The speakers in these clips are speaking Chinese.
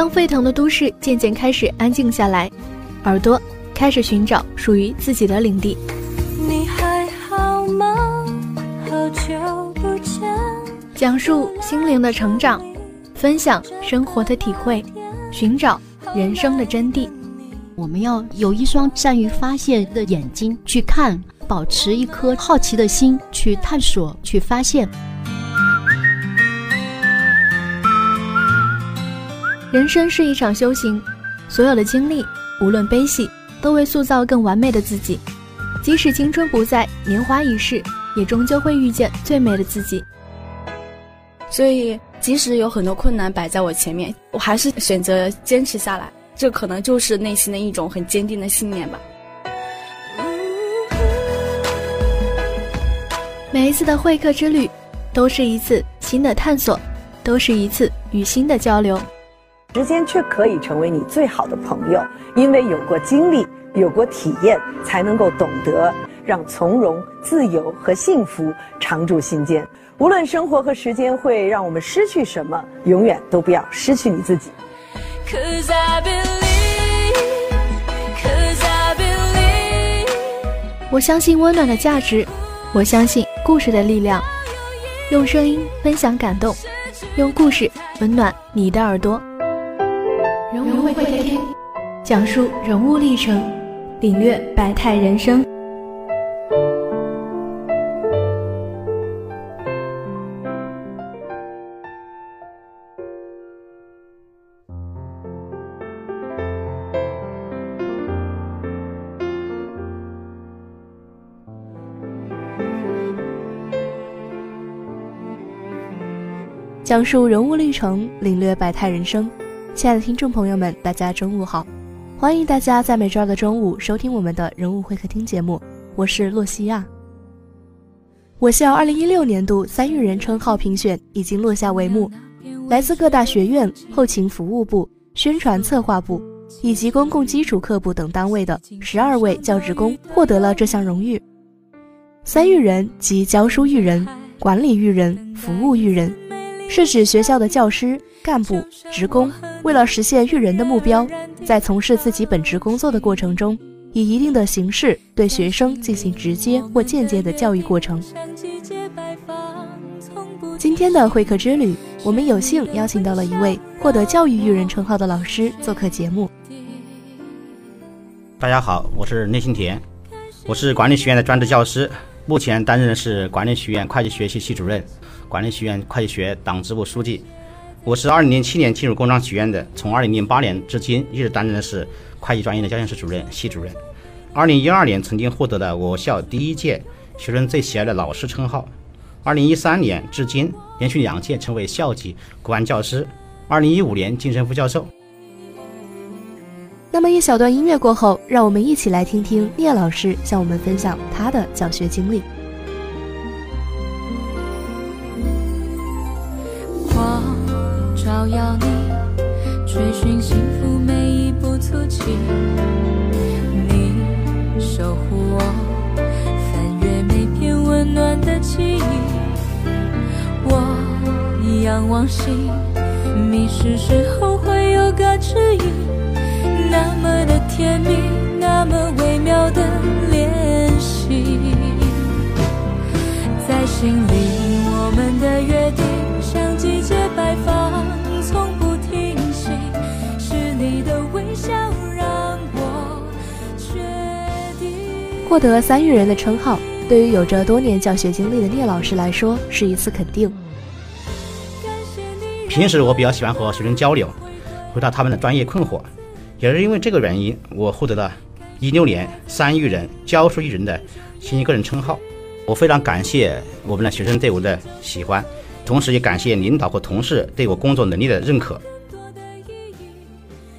当沸腾的都市渐渐开始安静下来，耳朵开始寻找属于自己的领地。你还好吗？好久不见。讲述心灵的成长，分享生活的体会，寻找人生的真谛。我们要有一双善于发现的眼睛去看，保持一颗好奇的心去探索、去发现。人生是一场修行，所有的经历，无论悲喜，都为塑造更完美的自己。即使青春不在，年华已逝，也终究会遇见最美的自己。所以，即使有很多困难摆在我前面，我还是选择坚持下来。这可能就是内心的一种很坚定的信念吧。每一次的会客之旅，都是一次新的探索，都是一次与新的交流。时间却可以成为你最好的朋友，因为有过经历，有过体验，才能够懂得让从容、自由和幸福常驻心间。无论生活和时间会让我们失去什么，永远都不要失去你自己。我相信温暖的价值，我相信故事的力量。用声音分享感动，用故事温暖你的耳朵。人物会客厅，讲述人物历程，领略百态人生。讲述人物历程，领略百态人生。亲爱的听众朋友们，大家中午好！欢迎大家在每周二的中午收听我们的人物会客厅节目，我是洛西亚。我校二零一六年度三育人称号评选已经落下帷幕，来自各大学院、后勤服务部、宣传策划部以及公共基础课部等单位的十二位教职工获得了这项荣誉。三育人即教书育人、管理育人、服务育人。是指学校的教师、干部、职工为了实现育人的目标，在从事自己本职工作的过程中，以一定的形式对学生进行直接或间接的教育过程。今天的会客之旅，我们有幸邀请到了一位获得教育育人称号的老师做客节目。大家好，我是聂新田，我是管理学院的专职教师，目前担任的是管理学院会计学系系主任。管理学院会计学党支部书记，我是二零零七年进入工商学院的，从二零零八年至今一直担任的是会计专业的教研室主任、系主任。二零一二年曾经获得了我校第一届学生最喜爱的老师称号。二零一三年至今连续两届成为校级国安教师。二零一五年晋升副教授。那么一小段音乐过后，让我们一起来听听聂老师向我们分享他的教学经历。寻幸福每一步足迹。你守护我，翻阅每片温暖的记忆。我仰望星，迷失时候会有个指引。那么的甜蜜，那么微妙的联系，在心里我们的约定，获得三育人的称号，对于有着多年教学经历的聂老师来说是一次肯定。平时我比较喜欢和学生交流，回答他们的专业困惑，也是因为这个原因，我获得了一六年三育人教书育人的新一个人称号。我非常感谢我们的学生对我的喜欢，同时也感谢领导和同事对我工作能力的认可。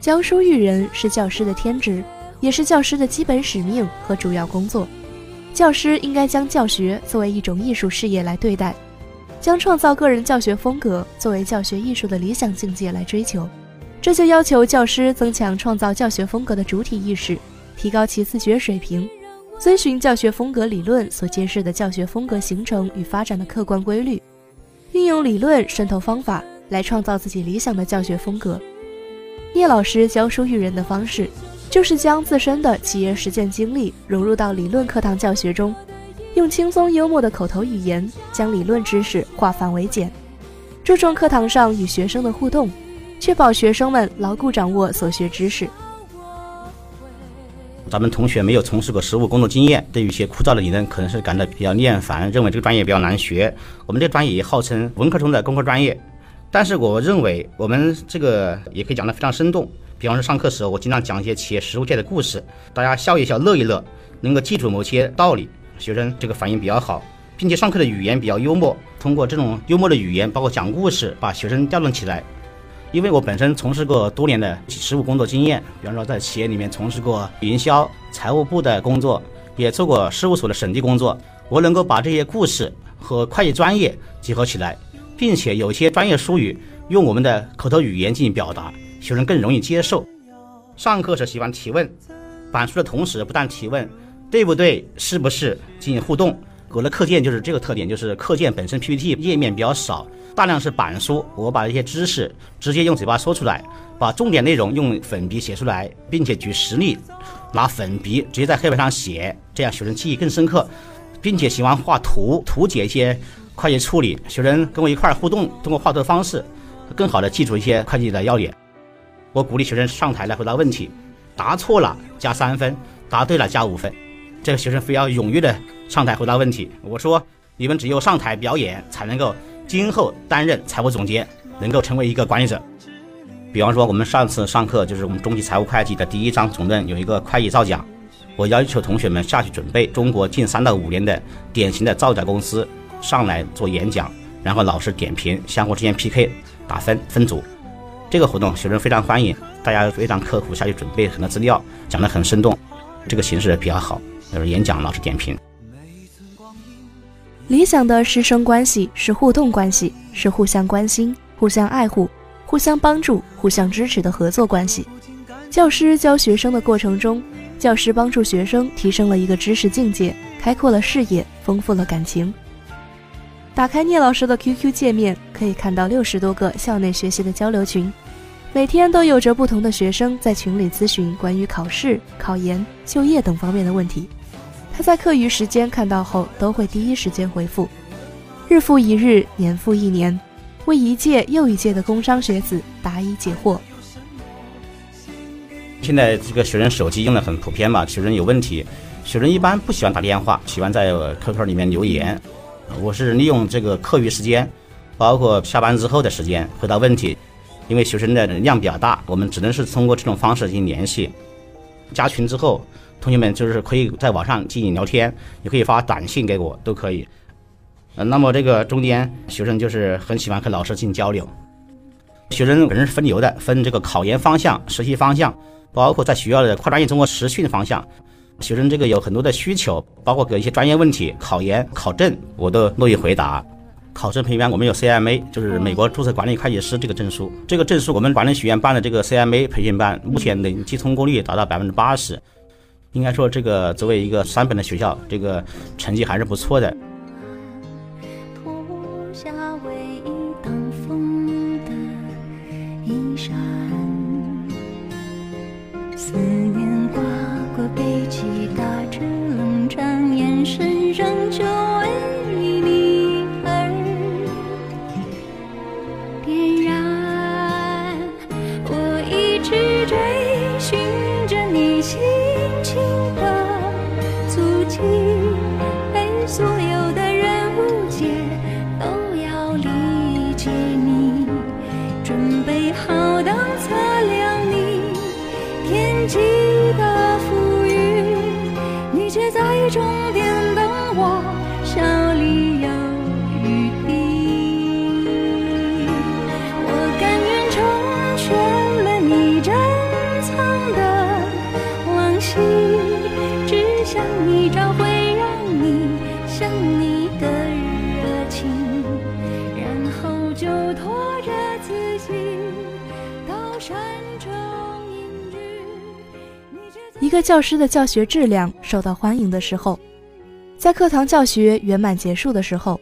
教书育人是教师的天职。也是教师的基本使命和主要工作。教师应该将教学作为一种艺术事业来对待，将创造个人教学风格作为教学艺术的理想境界来追求。这就要求教师增强创造教学风格的主体意识，提高其自觉水平，遵循教学风格理论所揭示的教学风格形成与发展的客观规律，运用理论渗透方法来创造自己理想的教学风格。聂老师教书育人的方式，就是将自身的企业实践经历融入到理论课堂教学中，用轻松幽默的口头语言将理论知识化繁为简，注重课堂上与学生的互动，确保学生们牢固掌握所学知识。咱们同学没有从事过实务工作经验，对于一些枯燥的理论可能是感到比较厌烦，认为这个专业比较难学。我们这个专业也号称文科中的工科专业，但是我认为我们这个也可以讲得非常生动。比方说上课时候，我经常讲一些企业实务界的故事，大家笑一笑，乐一乐，能够记住某些道理，学生这个反应比较好，并且上课的语言比较幽默，通过这种幽默的语言，包括讲故事，把学生调动起来。因为我本身从事过多年的实务工作经验，比方说在企业里面从事过营销、财务部的工作，也做过事务所的审计工作。我能够把这些故事和会计专业结合起来，并且有些专业术语用我们的口头语言进行表达，学生更容易接受。上课时喜欢提问，板书的同时不但提问，对不对？是不是？进行互动。我的课件就是这个特点，就是课件本身 PPT 页面比较少。大量是板书，我把一些知识直接用嘴巴说出来，把重点内容用粉笔写出来，并且举实例，拿粉笔直接在黑板上写，这样学生记忆更深刻，并且喜欢画图，图解一些会计处理。学生跟我一块互动，通过画图的方式，更好的记住一些会计的要点。我鼓励学生上台来回答问题，答错了加三分，答对了加五分。这个学生非要踊跃的上台回答问题。我说，你们只有上台表演才能够。今后担任财务总监，能够成为一个管理者。比方说，我们上次上课就是我们中级财务会计的第一章总论有一个会计造假，我要求同学们下去准备中国近三到五年的典型的造假公司，上来做演讲，然后老师点评，相互之间 PK 打分分组。这个活动学生非常欢迎，大家非常刻苦下去准备很多资料，讲得很生动，这个形式比较好，就是演讲老师点评。理想的师生关系是互动关系，是互相关心、互相爱护、互相帮助、互相支持的合作关系。教师教学生的过程中，教师帮助学生提升了一个知识境界，开阔了视野，丰富了感情。打开聂老师的 QQ 界面，可以看到六十多个校内学习的交流群，每天都有着不同的学生在群里咨询关于考试、考研、就业等方面的问题。他在课余时间看到后，都会第一时间回复。日复一日，年复一年，为一届又一届的工商学子答疑解惑。现在这个学生手机用的很普遍嘛，学生有问题，学生一般不喜欢打电话，喜欢在 QQ 里面留言。我是利用这个课余时间，包括下班之后的时间回答问题，因为学生的量比较大，我们只能是通过这种方式进行联系。加群之后。同学们就是可以在网上进行聊天，也可以发短信给我，都可以。呃，那么这个中间学生就是很喜欢和老师进行交流。学生本身是分流的，分这个考研方向、实习方向，包括在学校的跨专业综合实训方向。学生这个有很多的需求，包括给一些专业问题、考研、考证，我都乐意回答。考证培训班我们有 CMA，就是美国注册管理会计师这个证书。这个证书我们管理学院办的这个 CMA 培训班，目前累计通过率达到百分之八十。应该说，这个作为一个三本的学校，这个成绩还是不错的。again. 一个教师的教学质量受到欢迎的时候，在课堂教学圆满结束的时候，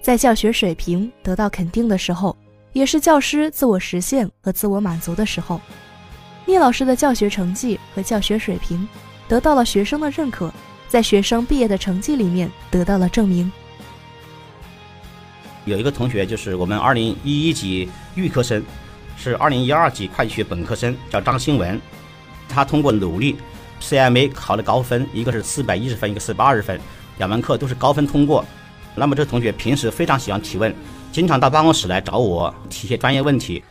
在教学水平得到肯定的时候，也是教师自我实现和自我满足的时候。聂老师的教学成绩和教学水平得到了学生的认可，在学生毕业的成绩里面得到了证明。有一个同学就是我们二零一一级预科生，是二零一二级会计学本科生，叫张新文。他通过努力，CMA 考了高分，一个是四百一十分，一个四百二十分，两门课都是高分通过。那么这同学平时非常喜欢提问，经常到办公室来找我提些专业问题。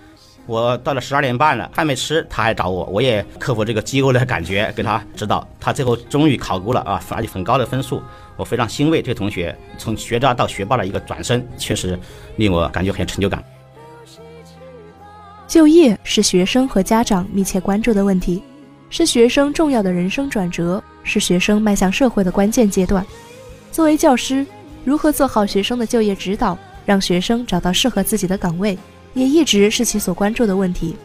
我到了十二点半了，饭没吃，他还找我，我也克服这个饥饿的感觉，给他指导。他最后终于考过了啊，而且很高的分数。我非常欣慰，这个同学从学渣到学霸的一个转身，确实令我感觉很有成就感。就业是学生和家长密切关注的问题，是学生重要的人生转折，是学生迈向社会的关键阶段。作为教师，如何做好学生的就业指导，让学生找到适合自己的岗位，也一直是其所关注的问题。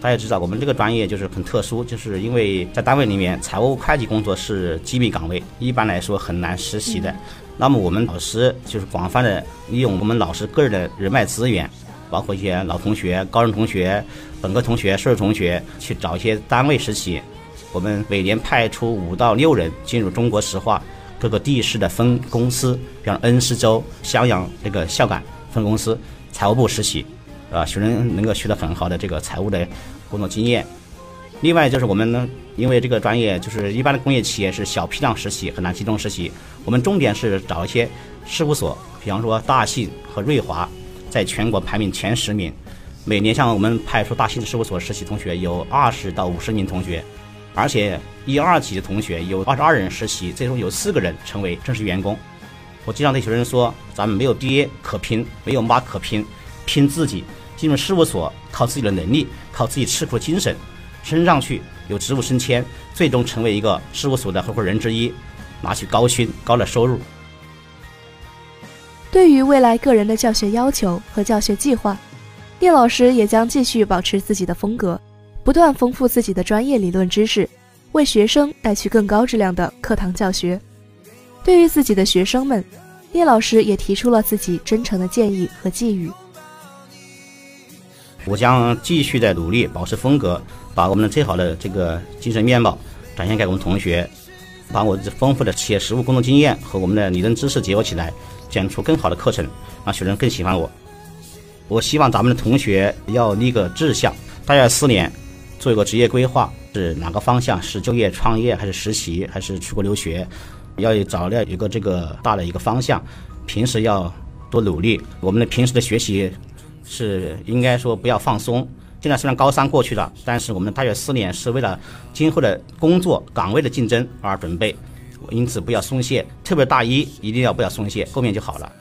大家知道，我们这个专业就是很特殊，就是因为在单位里面，财务会计工作是机密岗位，一般来说很难实习的。那么我们老师就是广泛的利用我们老师个人的人脉资源，包括一些老同学、高中同学、本科同学、硕士同学，去找一些单位实习。我们每年派出五到六人进入中国石化各个地市的分公司，比方恩施州、襄阳这个孝感分公司财务部实习，啊，学生能够学得很好的这个财务的。工作经验，另外就是我们呢，因为这个专业就是一般的工业企业是小批量实习，很难集中实习。我们重点是找一些事务所，比方说大信和瑞华，在全国排名前十名。每年像我们派出大信事务所实习同学有二十到五十名同学，而且一二级的同学有二十二人实习，最终有四个人成为正式员工。我经常对学生说，咱们没有爹可拼，没有妈可拼，拼自己。进入事务所，靠自己的能力，靠自己吃苦的精神，升上去有职务升迁，最终成为一个事务所的合伙人之一，拿取高薪高的收入。对于未来个人的教学要求和教学计划，聂老师也将继续保持自己的风格，不断丰富自己的专业理论知识，为学生带去更高质量的课堂教学。对于自己的学生们，聂老师也提出了自己真诚的建议和寄语。我将继续的努力，保持风格，把我们的最好的这个精神面貌展现给我们同学，把我丰富的企业实务工作经验和我们的理论知识结合起来，讲出更好的课程，让学生更喜欢我。我希望咱们的同学要立个志向，大学四年做一个职业规划，是哪个方向？是就业、创业，还是实习，还是出国留学？要找到一个这个大的一个方向。平时要多努力，我们的平时的学习。是应该说不要放松。现在虽然高三过去了，但是我们大学四年是为了今后的工作岗位的竞争而准备，因此不要松懈。特别大一一定要不要松懈，后面就好了。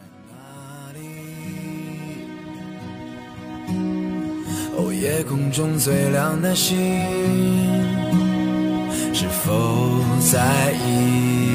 哦，夜空中最亮的星，是否在意？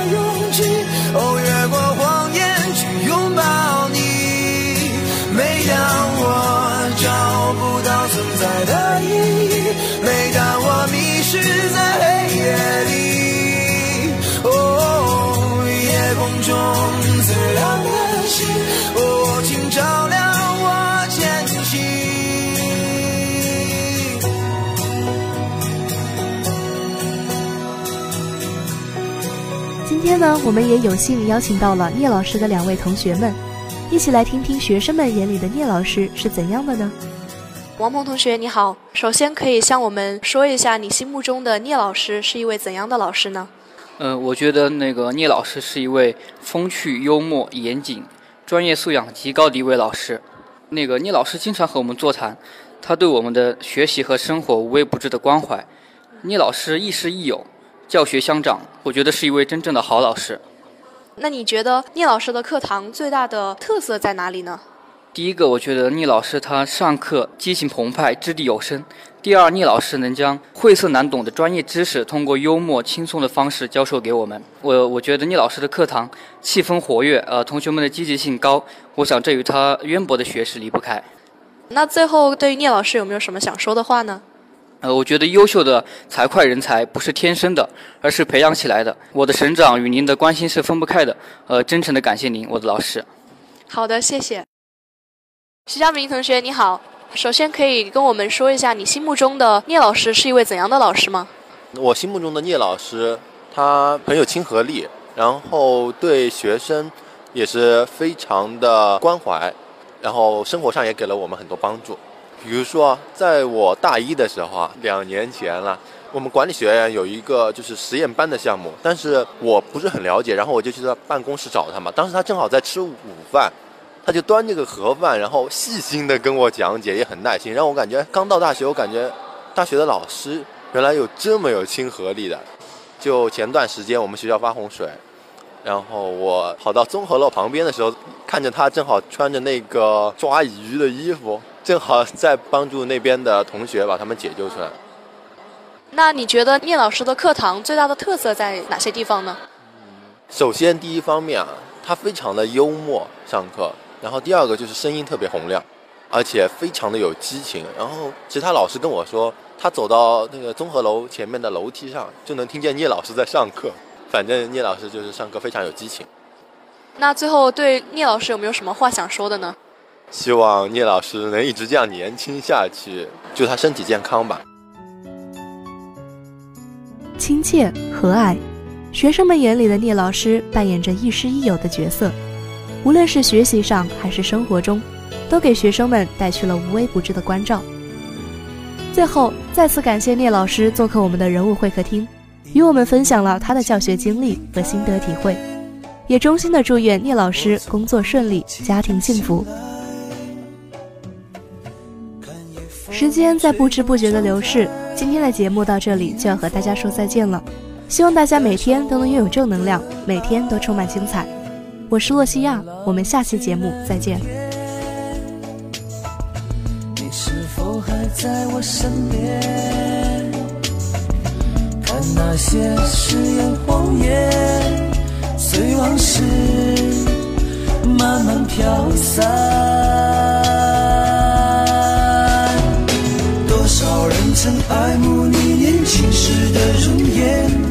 最亮的星，哦，请照亮我前行。今天呢，我们也有幸邀请到了聂老师的两位同学们，一起来听听学生们眼里的聂老师是怎样的呢？王鹏同学，你好。首先，可以向我们说一下你心目中的聂老师是一位怎样的老师呢？呃，我觉得那个聂老师是一位风趣、幽默、严谨、专业素养极高的一位老师。那个聂老师经常和我们座谈，他对我们的学习和生活无微不至的关怀。聂老师亦师亦友，教学相长，我觉得是一位真正的好老师。那你觉得聂老师的课堂最大的特色在哪里呢？第一个，我觉得聂老师他上课激情澎湃，掷地有声；第二，聂老师能将晦涩难懂的专业知识通过幽默轻松的方式教授给我们。我我觉得聂老师的课堂气氛活跃，呃，同学们的积极性高。我想这与他渊博的学识离不开。那最后，对于聂老师有没有什么想说的话呢？呃，我觉得优秀的财会人才不是天生的，而是培养起来的。我的成长与您的关心是分不开的。呃，真诚的感谢您，我的老师。好的，谢谢。徐佳明同学，你好。首先，可以跟我们说一下你心目中的聂老师是一位怎样的老师吗？我心目中的聂老师，他很有亲和力，然后对学生也是非常的关怀，然后生活上也给了我们很多帮助。比如说，在我大一的时候啊，两年前了，我们管理学院有一个就是实验班的项目，但是我不是很了解，然后我就去他办公室找他嘛。当时他正好在吃午饭。他就端这个盒饭，然后细心的跟我讲解，也很耐心，让我感觉刚到大学，我感觉大学的老师原来有这么有亲和力的。就前段时间我们学校发洪水，然后我跑到综合楼旁边的时候，看着他正好穿着那个抓鱼的衣服，正好在帮助那边的同学把他们解救出来。那你觉得聂老师的课堂最大的特色在哪些地方呢？首先第一方面啊，他非常的幽默，上课。然后第二个就是声音特别洪亮，而且非常的有激情。然后其他老师跟我说，他走到那个综合楼前面的楼梯上，就能听见聂老师在上课。反正聂老师就是上课非常有激情。那最后对聂老师有没有什么话想说的呢？希望聂老师能一直这样年轻下去，祝他身体健康吧。亲切和蔼，学生们眼里的聂老师扮演着亦师亦友的角色。无论是学习上还是生活中，都给学生们带去了无微不至的关照。最后，再次感谢聂老师做客我们的人物会客厅，与我们分享了他的教学经历和心得体会，也衷心的祝愿聂老师工作顺利，家庭幸福。时间在不知不觉的流逝，今天的节目到这里就要和大家说再见了。希望大家每天都能拥有正能量，每天都充满精彩。我是洛西亚，我们下期节目再见。你是否还在我身边？看那些誓言谎言，随往事慢慢飘散。多少人曾爱慕你年轻时的容颜？